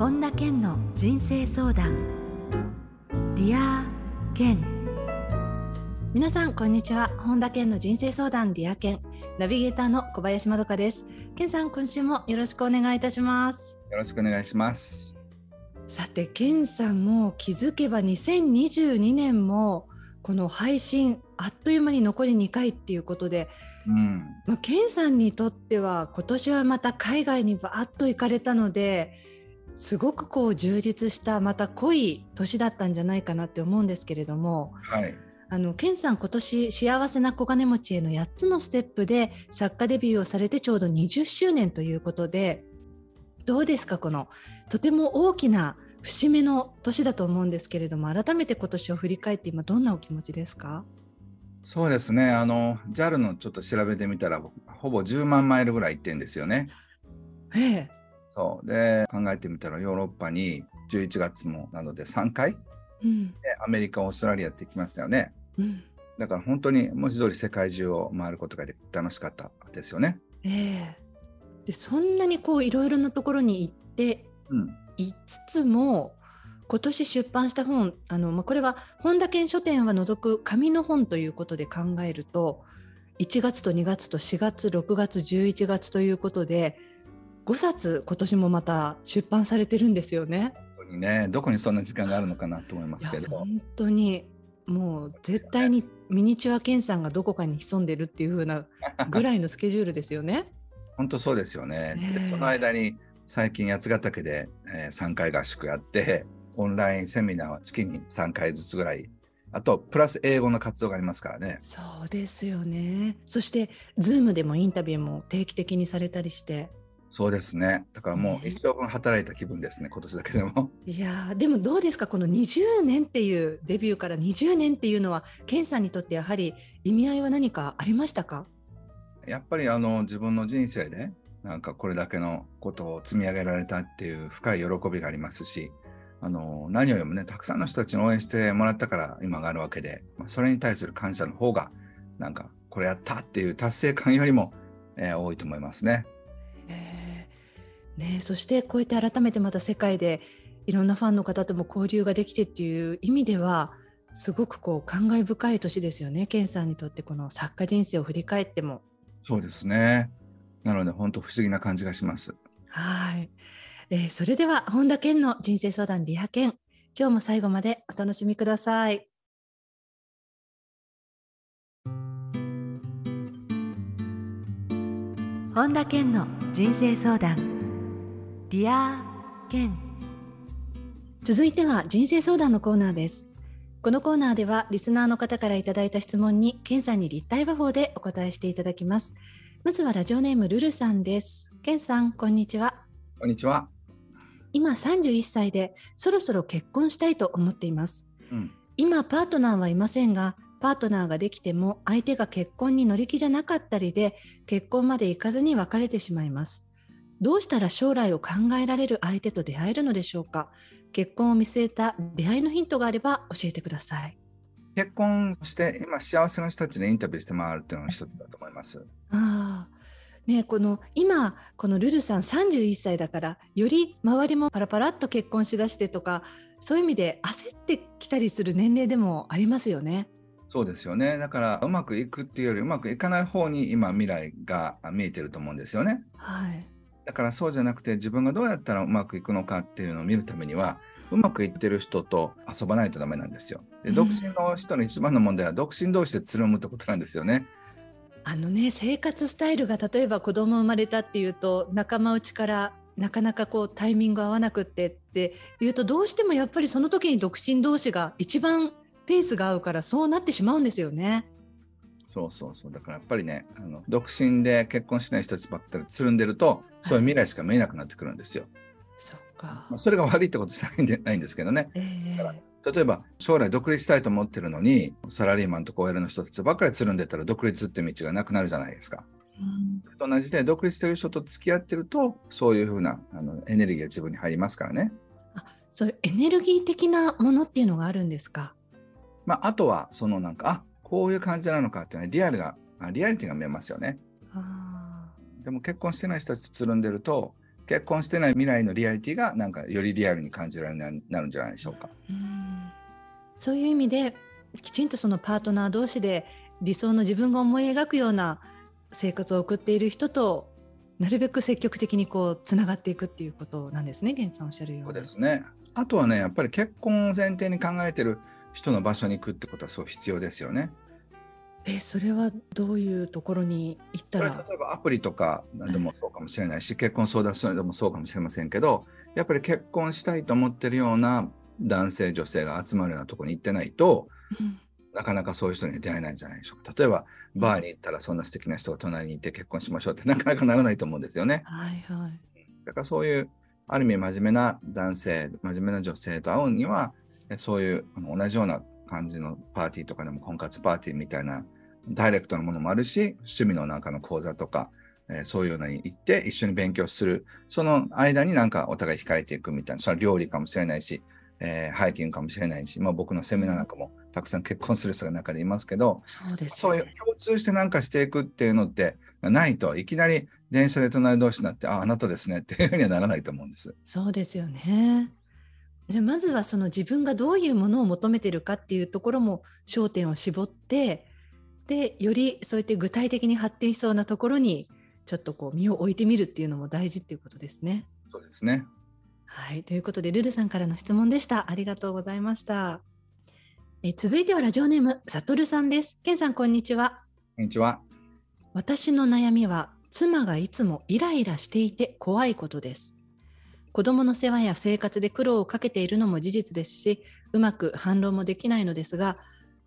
本田健の人生相談。 Dear Ken。皆さんこんにちは。本田健の人生相談 Dear Ken。ナビゲーターの小林まどかです。健さん今週もよろしくお願いいたします。よろしくお願いします。さて健さんも気づけば2022年もこの配信あっという間に残り2回っていうことで、うん。まあ、ケンさんにとっては今年はまた海外にバーッと行かれたのですごくこう充実したまた濃い年だったんじゃないかなって思うんですけれども、はい、あのケンさん今年幸せな小金持ちへの8つのステップで作家デビューをされてちょうど20周年ということでどうですか？このとても大きな節目の年だと思うんですけれども改めて今年を振り返って今どんなお気持ちですか？そうですね。あの JAL のちょっと調べてみたらほぼ10万マイルぐらい行ってんですよね。ええ、そうで考えてみたらヨーロッパに11月もなので3回、うん、でアメリカオーストラリアって行きましたよね。うん、だから本当に文字通り世界中を回ることがで楽しかったですよね。ええ。でそんなにこういろいろなところに行っていつつも、今年出版した本あの、まあ、これは本田健書店は除く紙の本ということで考えると1月と2月と4月6月11月ということで5冊今年もまた出版されてるんですよね。本当にねどこにそんな時間があるのかなと思いますけど。本当にもう絶対にミニチュア健さんがどこかに潜んでるっていう風な ぐらいのスケジュールですよね。本当そうですよね。でその間に最近八ヶ岳で、えー、3回合宿やってオンラインセミナーは月に3回ずつぐらいあとプラス英語の活動がありますからねそうですよねそしてズームでもインタビューも定期的にされたりしてそうですね。だからもう一生分働いた気分ですね、ね今年だけでも。いやでもどうですか？この20年っていうデビューから20年っていうのは健さんにとってやはり意味合いは何かありましたか？やっぱりあの自分の人生でなんかこれだけのことを積み上げられたっていう深い喜びがありますし、あの何よりもね、たくさんの人たちに応援してもらったから今があるわけで、まあ、それに対する感謝の方が、なんかこれやったっていう達成感よりも、えー、多いと思いますね。えー、ねそしてこうやって改めてまた世界でいろんなファンの方とも交流ができてっていう意味では、すごくこう感慨深い年ですよね、健さんにとってこの作家人生を振り返っても。そうですね。なので本当不思議な感じがします。はい、えー、それでは本田健の人生相談 Dear Ken 今日も最後までお楽しみください。本田健の人生相談 Dear Ken 続いては人生相談のコーナーですこのコーナーではリスナーの方からいただいた質問に健さんに立体話法でお答えしていただきますまずはラジオネームルルさんです。ケンさん、こんにちは。こんにちは。今31歳で、そろそろ結婚したいと思っています。うん、今パートナーはいませんが、パートナーができても相手が結婚に乗り気じゃなかったりで、結婚まで行かずに別れてしまいます。どうしたら将来を考えられる相手と出会えるのでしょうか？結婚を見据えた出会いのヒントがあれば教えてください。結婚して今幸せな人たちにインタビューして回るっていうのが一つだと思います。あね、この今このルルさん31歳だからより周りもパラパラっと結婚しだしてとかそういう意味で焦ってきたりする年齢でもありますよね。そうですよねだからうまくいくっていうよりうまくいかない方に今未来が見えてると思うんですよね。はい、だからそうじゃなくて自分がどうやったらうまくいくのかっていうのを見るためにはうまくいってる人と遊ばないとダメなんですよ。で独身の人の一番の問題は独身同士でつるむってことなんですよね。あのね生活スタイルが例えば子供生まれたっていうと仲間内からなかなかこうタイミング合わなくってっていうとどうしてもやっぱりその時に独身同士が一番ペースが合うからそうなってしまうんですよね。そうそうそうだからやっぱりねあの独身で結婚しない人たちばっかりつるんでるとそういう未来しか見えなくなってくるんですよ。そっか、まあ、それが悪いってことじゃないんでないんですけどね。えー、例えば将来独立したいと思ってるのにサラリーマンとか OL の人たちばっかりつるんでたら独立って道がなくなるじゃないですか。うん、と同じで独立してる人と付き合ってるとそういうふうなあのエネルギーが自分に入りますからね。あそういうエネルギー的なものっていうのがあるんですか？まあ、あとはそのなんかあこういう感じなのかっていうのはリアルがリアリティが見えますよね。でも結婚してない人たちとつるんでると結婚してない未来のリアリティがなんかよりリアルに感じられるようになるんじゃないでしょうか。うそういう意味できちんとそのパートナー同士で理想の自分が思い描くような生活を送っている人となるべく積極的にこうつながっていくっていうことなんですね、源さんおっしゃるように。そうですね。あとはね、やっぱり結婚を前提に考えてる人の場所に行くってことはそう必要ですよね。えそれはどういうところに行ったら？例えばアプリとかでもそうかもしれないし、結婚相談所でもそうかもしれませんけどやっぱり結婚したいと思ってるような男性女性が集まるようなところに行ってないと、うん、なかなかそういう人に出会えないんじゃないでしょうか。例えばバーに行ったらそんな素敵な人が隣にいて結婚しましょうってなかなかならないと思うんですよね。はいはい、だからそういうある意味真面目な男性真面目な女性と会うにはそういう同じような感じのパーティーとかでも婚活パーティーみたいなダイレクトなものもあるし趣味の中の講座とか、えー、そういうのに行って一緒に勉強する。その間になんかお互い惹かれていくみたいな。それは料理かもしれないし、えー、ハイキングかもしれないし、まあ、僕のセミナーなんかもたくさん結婚する人が中でいますけどそうです、ね、そういう共通してなんかしていくっていうのってないといきなり電車で隣同士になってああなたですねっていうふうにはならないと思うんです。そうですよねじゃまずはその自分がどういうものを求めてるかっていうところも焦点を絞ってでよりそうやって具体的に発展しそうなところにちょっとこう身を置いてみるっていうのも大事っていうことですね。そうですねはいということでルルさんからの質問でした。ありがとうございました。え続いてはラジオネームさとるさんです。けんさんこんにちは。こんにちは。私の悩みは妻がいつもイライラしていて怖いことです。子供の世話や生活で苦労をかけているのも事実ですしうまく反論もできないのですが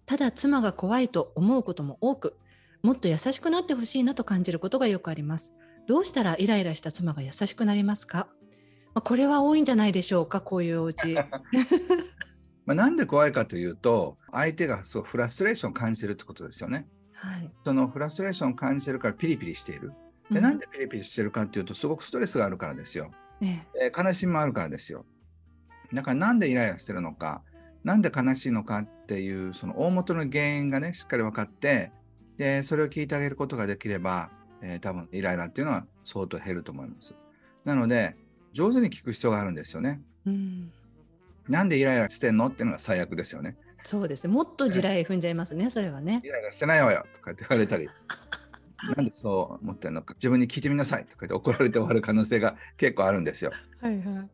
ただ妻が怖いと思うことも多くもっと優しくなってほしいなと感じることがよくあります。どうしたらイライラした妻が優しくなりますか、まあ、これは多いんじゃないでしょうかこういうお家。まあなんで怖いかというと相手がそうフラストレーションを感じてるってことですよね、はい、そのフラストレーションを感じてるからピリピリしている。で、なんでピリピリしてるかっていうとすごくストレスがあるからですよね、えー、悲しみもあるからですよ。だからなんでイライラしてるのか、なんで悲しいのかっていうその大元の原因がね、しっかり分かって、で、それを聞いてあげることができれば、えー、多分イライラっていうのは相当減ると思います。なので、上手に聞く必要があるんですよね。うん、なんでイライラしてんのっていうのが最悪ですよね。そうですね。もっと地雷踏んじゃいますね、それはね。イライラしてないわよとかって言われたり。なんでそう思ってるのか自分に聞いてみなさいとか言って怒られて終わる可能性が結構あるんですよ。はいはい、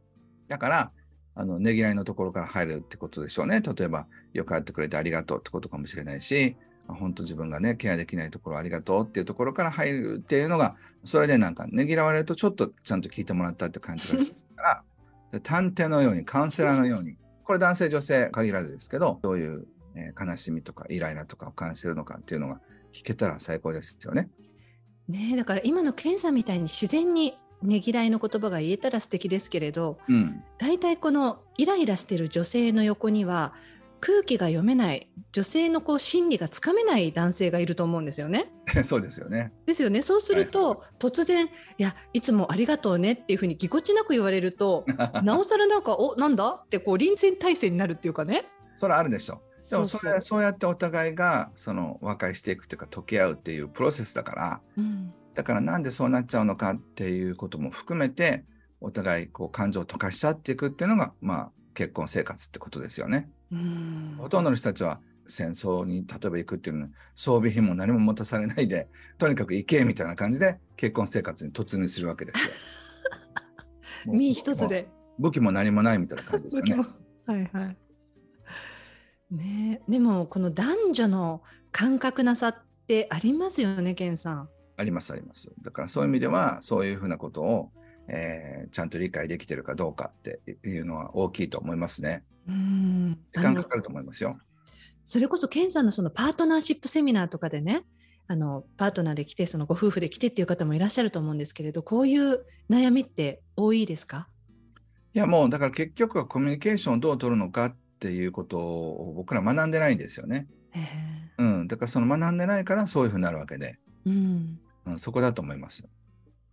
だからあのねぎらいのところから入るってことでしょうね。例えばよくやってくれてありがとうってことかもしれないし本当自分がねケアできないところありがとうっていうところから入るっていうのがそれでなんかねぎらわれるとちょっとちゃんと聞いてもらったって感じがするから探偵のようにカウンセラーのようにこれ男性女性限らずですけどどういう、えー、悲しみとかイライラとかを感じてるのかっていうのが聞けたら最高ですよね。ねだから今のケンさんみたいに自然にねぎらいの言葉が言えたら素敵ですけれど、うん、大体このイライラしてる女性の横には空気が読めない女性のこう心理がつかめない男性がいると思うんですよね。そうですよね。ですよね。そうすると、はい、突然いやいつもありがとうねっていうふうにぎこちなく言われると なおさらなんかおなんだってこう臨戦態勢になるっていうかね。それあるでしょ。でもそれそうやってお互いがその和解していくというか溶け合うっていうプロセスだから、うん、だからなんでそうなっちゃうのかっていうことも含めてお互いこう感情を溶かしちゃっていくっていうのが、まあ、結婚生活ってことですよね。うんほとんどの人たちは戦争に例えば行くっていうのは装備品も何も持たされないでとにかく行けみたいな感じで結婚生活に突入するわけですよ。身一つで武器も何もないみたいな感じですよね。はいはいね、でもこの男女の感覚なさってありますよね、健さん。ありますあります。だからそういう意味ではそういうふうなことを、えー、ちゃんと理解できてるかどうかっていうのは大きいと思いますね。うん時間かかると思いますよ。それこそ健さんのそのパートナーシップセミナーとかでねあのパートナーで来てそのご夫婦で来てっていう方もいらっしゃると思うんですけれどこういう悩みって多いですか？いやもうだから結局はコミュニケーションをどう取るのかっていうことを僕ら学んでないんですよね。うん、だからその学んでないからそういうふうになるわけで、うん、うん、そこだと思います。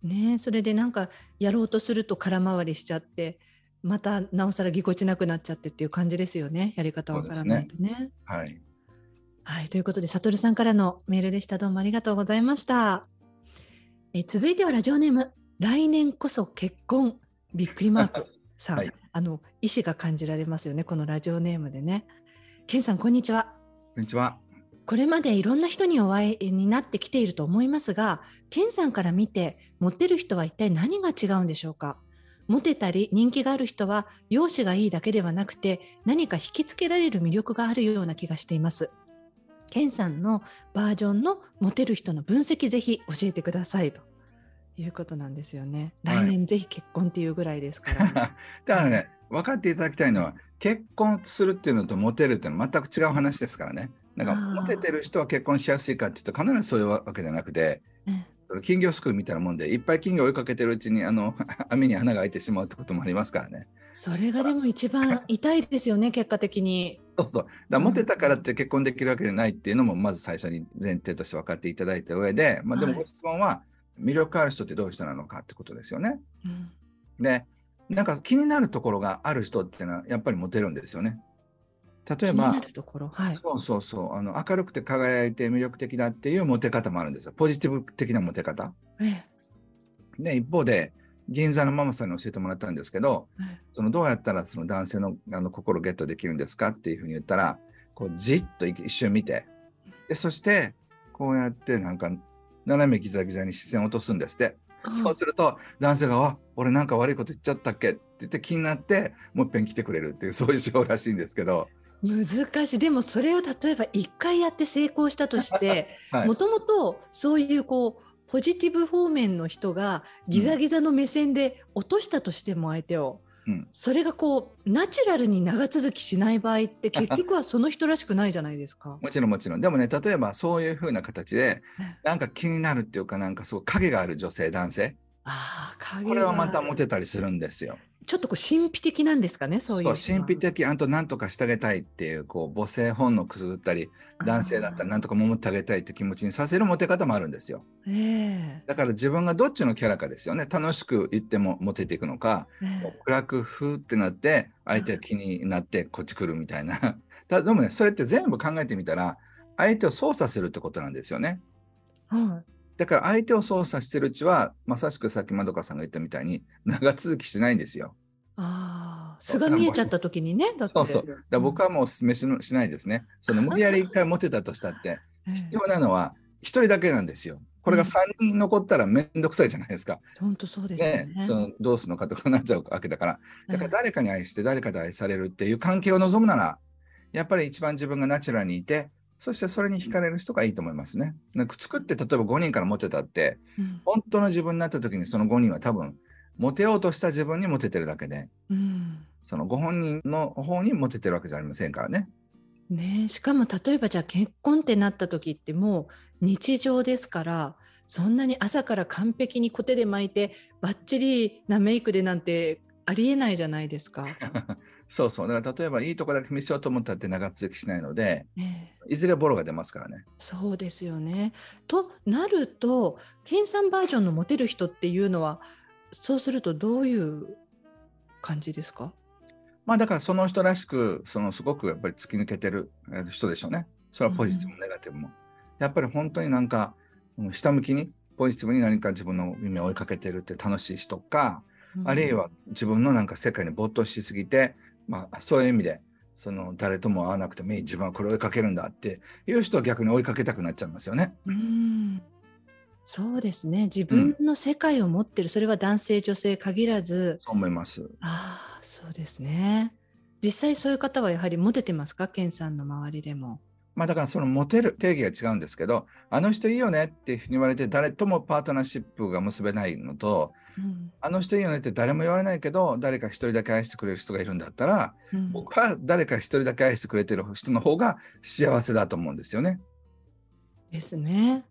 ねそれでなんかやろうとすると空回りしちゃってまたなおさらぎこちなくなっちゃってっていう感じですよねやり方わからないとね。ね。はい、はい、ということでささんからのメールでした。どうもありがとうございました。え続いてはラジオネーム来年こそ結婚。びっくりマーク。さん、はい、あの意思が感じられますよねこのラジオネームでね。ケンさんこんにちは。こんにちは。これまでいろんな人にお会いになってきていると思いますが、ケンさんから見てモテる人は一体何が違うんでしょうか？モテたり人気がある人は容姿がいいだけではなくて何か引きつけられる魅力があるような気がしています。ケンさんのバージョンのモテる人の分析ぜひ教えてくださいということなんですよね。来年ぜひ結婚っていうぐらいですから、ね。だからね、分かっていただきたいのは結婚するっていうのとモテるっていうのは全く違う話ですからね。なんかモテてる人は結婚しやすいかっていうと必ずそういうわけじゃなくて、金魚すくいみたいなもんでいっぱい金魚追いかけてるうちにあの 網に穴が開いてしまうってこともありますからね。それがでも一番痛いですよね 結果的に。そうそう。だモテたからって結婚できるわけじゃないっていうのもまず最初に前提として分かっていただいた上で、まあ、でもご質問は魅力ある人ってどういう人なのかってことですよね。うん、でなんか気になるところがある人っていうのはやっぱりモテるんですよね。例えば、はい、そうそうそうあの明るくて輝いて魅力的だっていうモテ方もあるんですよ。ポジティブ的なモテ方。ええ、で一方で銀座のママさんに教えてもらったんですけど、ええ、そのどうやったらその男性のあの心をゲットできるんですかっていうふうに言ったらこうじっと一瞬見てでそしてこうやってなんか斜めギザギザに視線を落とすんですって。そうすると男性が「あ俺なんか悪いこと言っちゃったっけ?」って言って気になってもう一遍来てくれるっていうそういう手法らしいんですけど。難しいでもそれを例えば1回やって成功したとして もともとそういうこうポジティブ方面の人がギザギザの目線で落としたとしても相手を、うん、それがこうナチュラルに長続きしない場合って結局はその人らしくないじゃないですか。もちろんもちろん。でもね例えばそういうふうな形でなんか気になるっていうかなんかすごい影がある女性男性。あこれはまたモテたりするんですよ。ちょっとこう神秘的なんですかね、そういう。神秘的、あと何とかしてあげたいっていう、こう母性本能くすぐったり、男性だったら何とか守ってあげたいって気持ちにさせるモテ方もあるんですよ。えー、だから自分がどっちのキャラかですよね。楽しく言ってもモテていくのか、えー、暗くふーってなって、相手が気になってこっち来るみたいな。だでもね、それって全部考えてみたら、相手を操作するってことなんですよね。はい、だから相手を操作してるうちは、まさしくさっきまどかさんが言ったみたいに、長続きしないんですよ。ああ、素が見えちゃった時にね。そうそう。だ僕はもうお勧めししないですね。その無理やり一回持てたとしたって、必要なのは一人だけなんですよ。これが3人残ったら面倒くさいじゃないですか。本当そうですね。ねそのどうするのかとかなっちゃうわけだから。だから誰かに愛して誰かで愛されるっていう関係を望むなら、やっぱり一番自分がナチュラルにいて、そしてそれに惹かれる人がいいと思いますね。なんか作って例えば5人から持ってたって、うん、本当の自分になった時にその5人は多分モテようとした自分にモテてるだけで、うん、そのご本人の方にモテてるわけじゃありませんからね。ねしかも例えばじゃあ結婚ってなった時ってもう日常ですからそんなに朝から完璧にコテで巻いてバッチリなメイクでなんてありえないじゃないですか。そうそう。だから例えばいいとこだけ見せようと思ったって長続きしないので、えー、いずれボロが出ますからね。そうですよね。となると、研鑽バージョンのモテる人っていうのは、そうするとどういう感じですか？まあだからその人らしく、そのすごくやっぱり突き抜けてる人でしょうね。それはポジティブもネガティブも。うん、やっぱり本当になんか、下向きにポジティブに何か自分の夢を追いかけてるって楽しい人か、うん、あるいは自分のなんか世界に没頭しすぎて、まあ、そういう意味で、その誰とも会わなくてもいい。自分はこれを追いかけるんだっていう人は逆に追いかけたくなっちゃいますよね。うん。そうですね。自分の世界を持ってる、うん、それは男性女性限らず。そう思います。ああそうですね。実際そういう方はやはりモテてますか？健さんの周りでもまあだからそのモテる定義が違うんですけど、あの人いいよねっていうふうに言われて誰ともパートナーシップが結べないのと、うん、あの人いいよねって誰も言われないけど、誰か一人だけ愛してくれる人がいるんだったら、うん、僕は誰か一人だけ愛してくれてる人の方が幸せだと思うんですよね。ですね。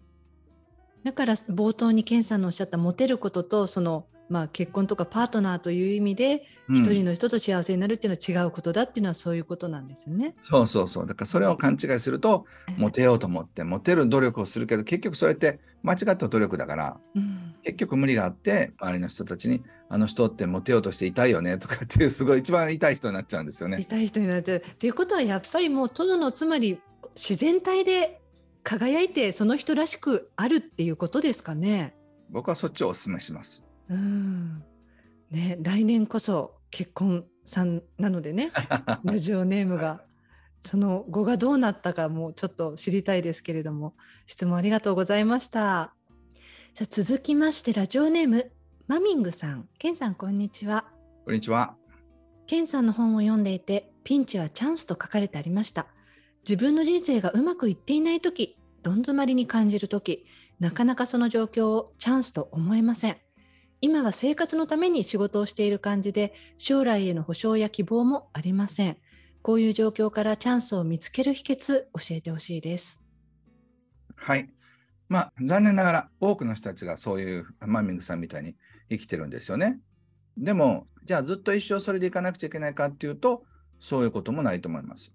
だから冒頭に健さんのおっしゃったモテることとそのまあ、結婚とかパートナーという意味で一、人の人と幸せになるっていうのは違うことだっていうのはそういうことなんですよね。そうそうそうだからそれを勘違いすると、モテようと思ってモテる努力をするけど結局それって間違った努力だから、うん、結局無理があって周りの人たちに「あの人ってモテようとしていたいよね」とかっていうすごい一番痛い人になっちゃうんですよね。痛い人になっちゃう。っていうことはやっぱりもう殿のつまり自然体で輝いてその人らしくあるっていうことですかね。僕はそっちをお勧めします。うん。ね、来年こそ結婚さんなのでね ラジオネームが。その後がどうなったかもちょっと知りたいですけれども質問ありがとうございました。さあ続きましてラジオネームマミングさん。ケンさんこんにちは。こんにちは。ケンさんの本を読んでいてピンチはチャンスと書かれてありました。自分の人生がうまくいっていない時どん詰まりに感じる時なかなかその状況をチャンスと思えません今は生活のために仕事をしている感じで将来への保証や希望もありません。こういう状況からチャンスを見つける秘訣教えてほしいです。はい。まあ残念ながら多くの人たちがそういうマンミングさんみたいに生きてるんですよね。でもじゃあずっと一生それでいかなくちゃいけないかっていうとそういうこともないと思います。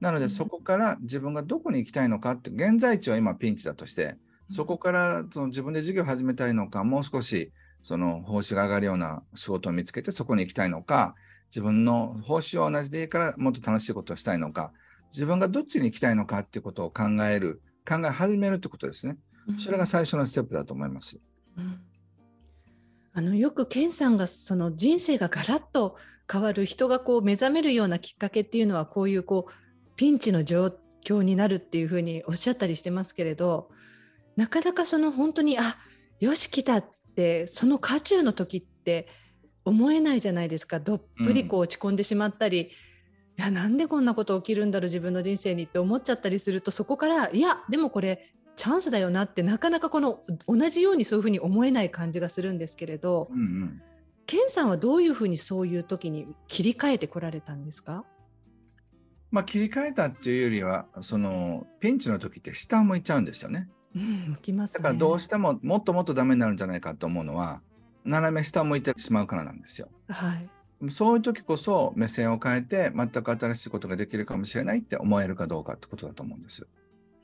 なのでそこから自分がどこに行きたいのかって現在地は今ピンチだとしてそこからその自分で授業を始めたいのかもう少しその報酬が上がるような仕事を見つけてそこに行きたいのか、自分の報酬は同じでいいからもっと楽しいことをしたいのか、自分がどっちに行きたいのかっていうことを考える、考え始めるってことですね。それが最初のステップだと思います。うん、あのよく健さんがその人生がガラッと変わる人がこう目覚めるようなきっかけっていうのはこういうこうピンチの状況になるっていうふうにおっしゃったりしてますけれどなかなかその本当にあよし来たってその渦中の時って思えないじゃないですか。どっぷりこう落ち込んでしまったり、うん、いやなんでこんなこと起きるんだろう自分の人生にって思っちゃったりするとそこからいやでもこれチャンスだよなってなかなかこの同じようにそういうふうに思えない感じがするんですけれど、うんうん、ケンさんはどういうふうにそういう時に切り替えてこられたんですか？まあ、切り替えたっていうよりはそのピンチの時って下を向いちゃうんですよね。うん、きます、ね、だからどうしてももっともっとダメになるんじゃないかと思うのは斜め下を向いてしまうからなんですよ。はい、そういう時こそ目線を変えて全く新しいことができるかもしれないって思えるかどうかってことだと思うんです。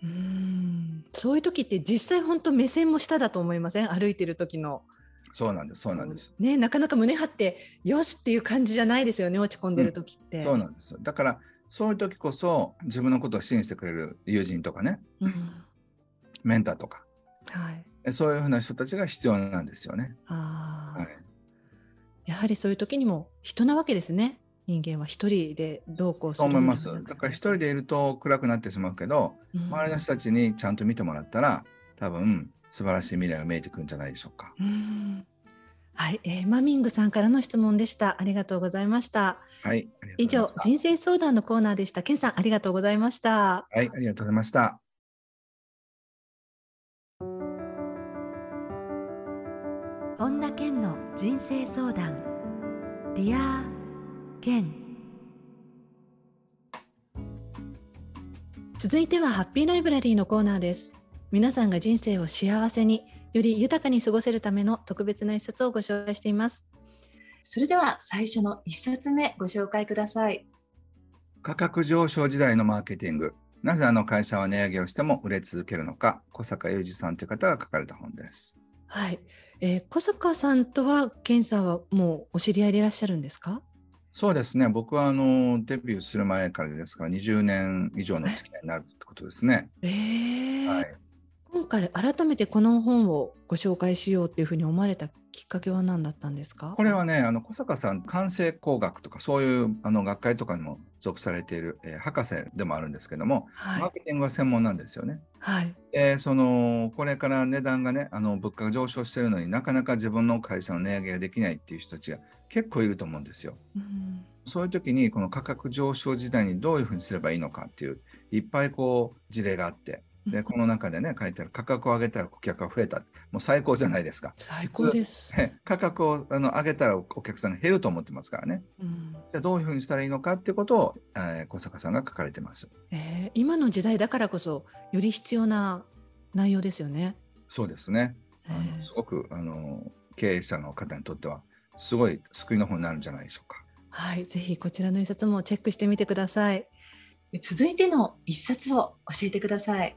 うんそういう時って実際本当目線も下だと思いません？歩いてる時の。そうなんです、そうなんです。ね、なかなか胸張って、よしっていう感じじゃないですよね、落ち込んでる時って、うん、そうなんです。だから、そういう時こそ、自分のことを信じてくれる友人とかね、うん、メンターとか、はい、そういうふうな人たちが必要なんですよね。あはい、やはりそういう時にも人なわけですね。人間は一人でどうこうする思います。だから一人でいると暗くなってしまうけど、うん、周りの人たちにちゃんと見てもらったら多分素晴らしい未来が見えてくるんじゃないでしょうか。うんはい、えー、マミングさんからの質問でした。ありがとうございました。はい、以上人生相談のコーナーでした。ケンさんありがとうございました。はい、ありがとうございました。本田健の人生相談。Dear Ken 続いてはハッピーライブラリーのコーナーです。皆さんが人生を幸せにより豊かに過ごせるための特別な一冊をご紹介しています。それでは最初の一冊目ご紹介ください。価格上昇時代のマーケティング。なぜあの会社は値上げをしても売れ続けるのか。小阪裕司さんという方が書かれた本ですはい、えー、小坂さんとは健さんはもうお知り合いでいらっしゃるんですか？そうですね。僕はあのデビューする前からですから20年以上の付き合いになるってことですね。えー、はい、今回改めてこの本をご紹介しようっていうふうに思われたきっかけは何だったんですか？これはねあの小坂さん感性工学とかそういうあの学会とかにも属されている、えー、博士でもあるんですけども、はい、マーケティングは専門なんですよね。はい、えー、そのこれから値段がねあの物価が上昇してるのになかなか自分の会社の値上げができないっていう人たちが結構いると思うんですよ。うん、そういう時にこの価格上昇時代にどういうふうにすればいいのかっていういっぱいこう事例があってで、この中でね、書いてある価格を上げたら顧客が増えた。もう最高じゃないですか。最高です。価格をあの上げたらお客さんが減ると思ってますからね。うん、じゃあどういうふうにしたらいいのかっていうことを、えー、小坂さんが書かれてます。えー、今の時代だからこそ、より必要な内容ですよね。そうですね。あのすごくあの経営者の方にとっては、すごい救いの本になるんじゃないでしょうか。はい、ぜひこちらの一冊もチェックしてみてください。続いての一冊を教えてください。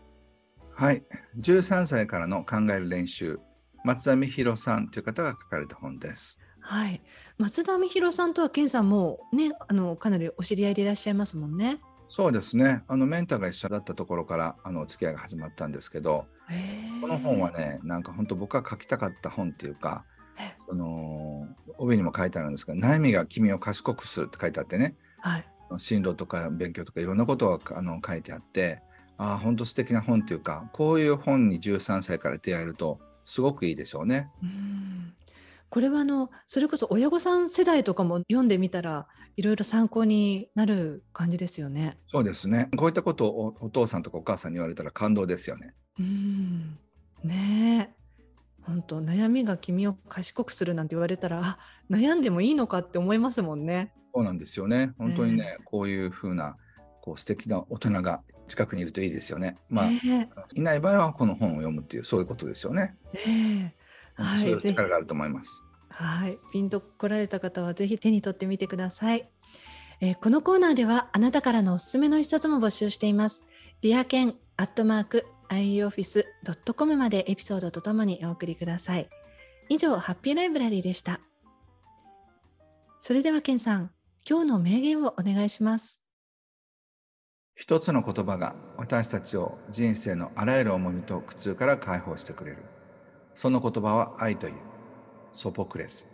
はい、13歳からの考える練習、松田美弘さんという方が書かれた本です。はい、松田美弘さんとは健さんもね、あのかなりお知り合いでいらっしゃいますもんね。そうですね。あのメンターが一緒だったところからあのお付き合いが始まったんですけど、この本はね、なんか本当僕が書きたかった本っていうか、その帯にも書いてあるんですが悩みが君を賢くするって書いてあってね、はい、進路とか勉強とかいろんなことがあの書いてあってああ本当素敵な本っていうかこういう本に13歳から出会えるとすごくいいでしょうね。うんこれはあのそれこそ親御さん世代とかも読んでみたらいろいろ参考になる感じですよね。そうですね。こういったことをお父さんとかお母さんに言われたら感動ですよね。うんねえ。本当悩みが君を賢くするなんて言われたらあ悩んでもいいのかって思いますもんね。そうなんですよね。本当にね、えー、こういうふうなこう素敵な大人が近くにいるといいですよね。まあ、えー、いない場合はこの本を読むっていうそういうことですよね。えー、はい、そういう力があると思います。はい、ピンと来られた方はぜひ手に取ってみてください。えー、このコーナーではあなたからのおすすめの一冊も募集しています。ディアケンアットマーク ioffice.com までエピソードとともにお送りください。以上、ハッピーライブラリーでした。それでは、ケンさん、今日の名言をお願いします。一つの言葉が私たちを人生のあらゆる重みと苦痛から解放してくれる。その言葉は愛という。ソポクレス。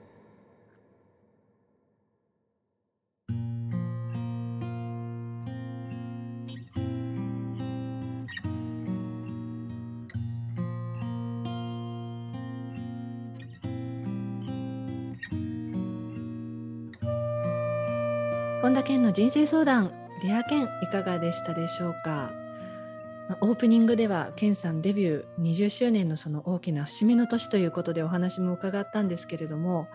本田健の人生相談デア健いかがでしたでしょうか？オープニングでは健さんデビュー20周年のその大きな節目の年ということでお話も伺ったんですけれども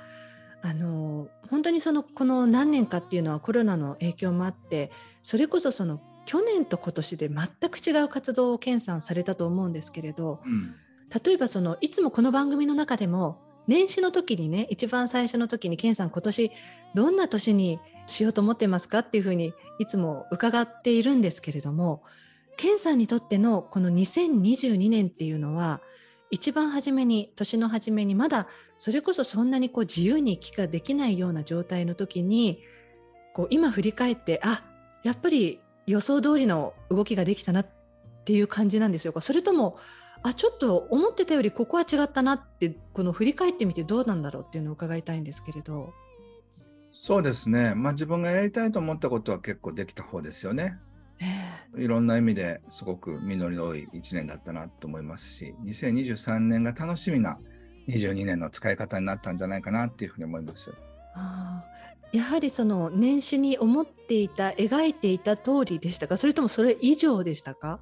あの本当にそのこの何年かっていうのはコロナの影響もあってそれこそその去年と今年で全く違う活動を健さんされたと思うんですけれど、うん、例えばそのいつもこの番組の中でも年始の時にね一番最初の時に健さん今年どんな年にしようと思ってますかっていうふうにいつも伺っているんですけれども健さんにとってのこの2022年っていうのは一番初めに年の初めにまだそれこそそんなにこう自由に行きができないような状態の時にこう今振り返ってあやっぱり予想通りの動きができたなっていう感じなんですよかそれともあちょっと思ってたよりここは違ったなってこの振り返ってみてどうなんだろうっていうのを伺いたいんですけれど。そうですね、まあ、自分がやりたいと思ったことは結構できた方ですよね。えー、いろんな意味ですごく実りの多い1年だったなと思いますし、2023年が楽しみな22年の使い方になったんじゃないかなっていうふうに思います。あやはりその年始に思っていた描いていた通りでしたか？それともそれ以上でしたか？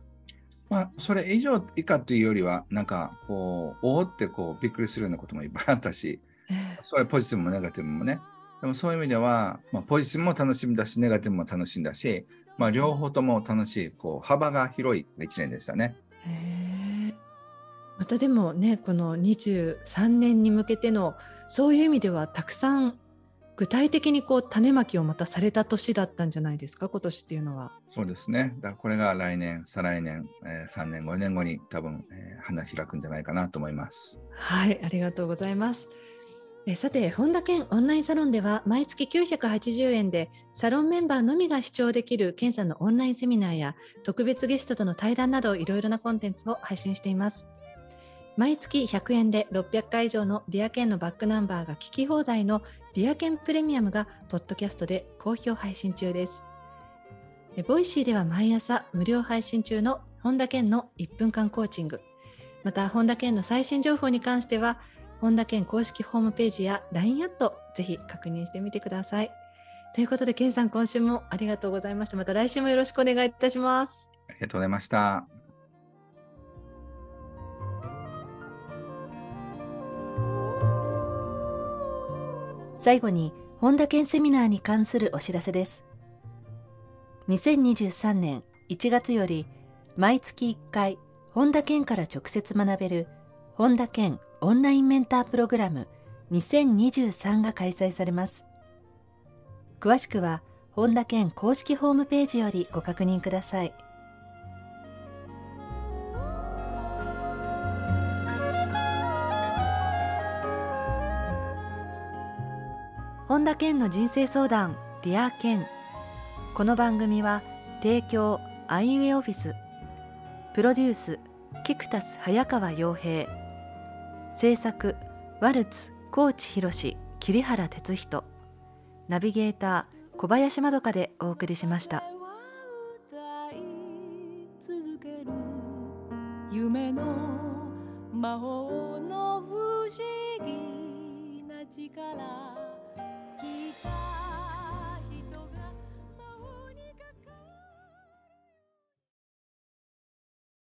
まあ、それ以上以下というよりはなんかこうおおってこうびっくりするようなこともいっぱいあったし、えー、それポジティブもネガティブもねでもそういう意味では、まあ、ポジティブも楽しみだし、ネガティブも楽しんだし、まあ、両方とも楽しい、こう幅が広い1年でしたね。へまたでもね、この23年に向けての、そういう意味ではたくさん具体的にこう種まきをまたされた年だったんじゃないですか、今年っていうのは。そうですね。だからこれが来年、再来年、えー、3年、5年後に多分、えー、花開くんじゃないかなと思います。はい、ありがとうございます。さて本田健オンラインサロンでは毎月980円でサロンメンバーのみが視聴できる健さんのオンラインセミナーや特別ゲストとの対談などいろいろなコンテンツを配信しています。毎月100円で600回以上の Dear Ken のバックナンバーが聞き放題の Dear Ken プレミアムがポッドキャストで好評配信中です。 Voicy では毎朝無料配信中の本田健の1分間コーチング。また本田健の最新情報に関しては本田健公式ホームページや LINE アットぜひ確認してみてください。ということで、健さん、今週もありがとうございました。また来週もよろしくお願いいたします。ありがとうございました。最後に、本田健セミナーに関するお知らせです。2023年1月より、毎月1回、本田健から直接学べる本田健オンラインメンタープログラム2023が開催されます。詳しくは、本田健公式ホームページよりご確認ください。本田健の人生相談 Dear Ken この番組は提供アイウェイオフィスプロデュースキクタス早川洋平制作ワルツ高知博桐原哲人ナビゲーター小林まどかでお送りしました。夢の魔法の不思議な力